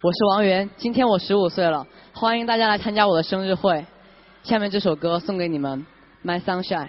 我是王源今天我十五岁了欢迎大家来参加我的生日会。下面这首歌送给你们 my sunshine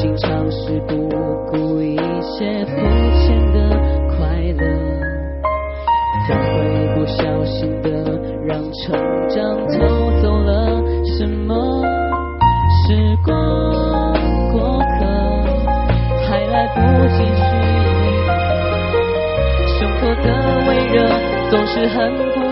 经常是不顾一切肤浅的快乐，怎会不小心的让成长偷走了什么？时光过客还来不及寻觅，胸口的微热总是很不。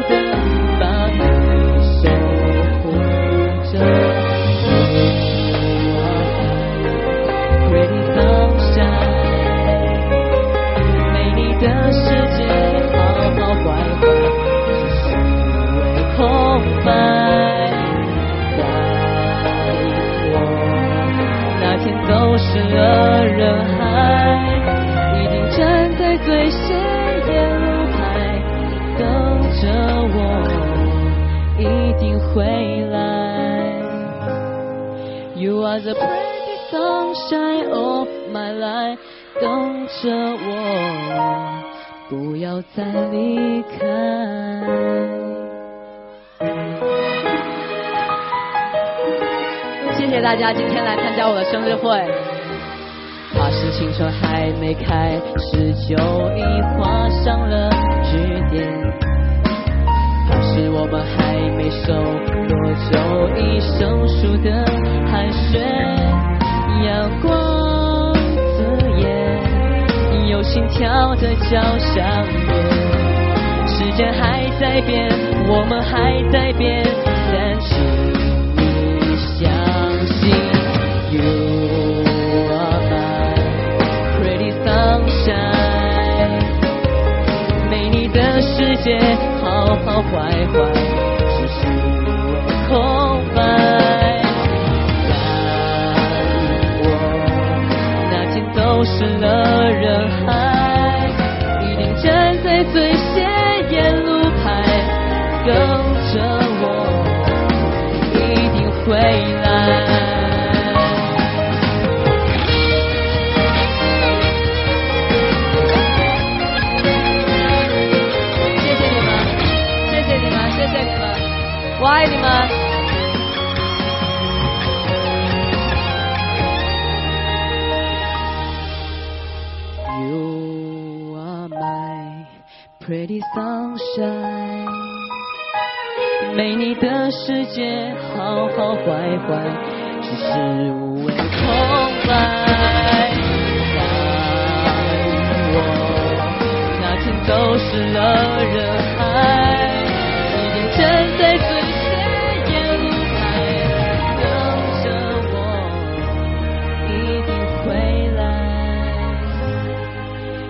走失了人海，一定站在最显眼路牌等着我。一定回来。You are the pretty sunshine of my life，等着我不要再离开。谢谢大家今天来参加我的生日会。怕是青春还没开始就已画上了句点，怕是我们还没熟多久已生疏的寒暄。阳光刺眼，有心跳的交响乐。时间还在变，我们还在变。些好好坏坏，只是我空白。但我那天走失了人海，一定站在最。我爱你们 you are my pretty sunshine 没你的世界好好坏坏只是无味空白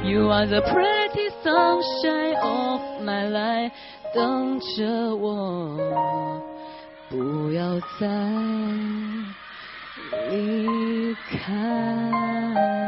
you are the pretty sunshine of my life 等着我不要再离开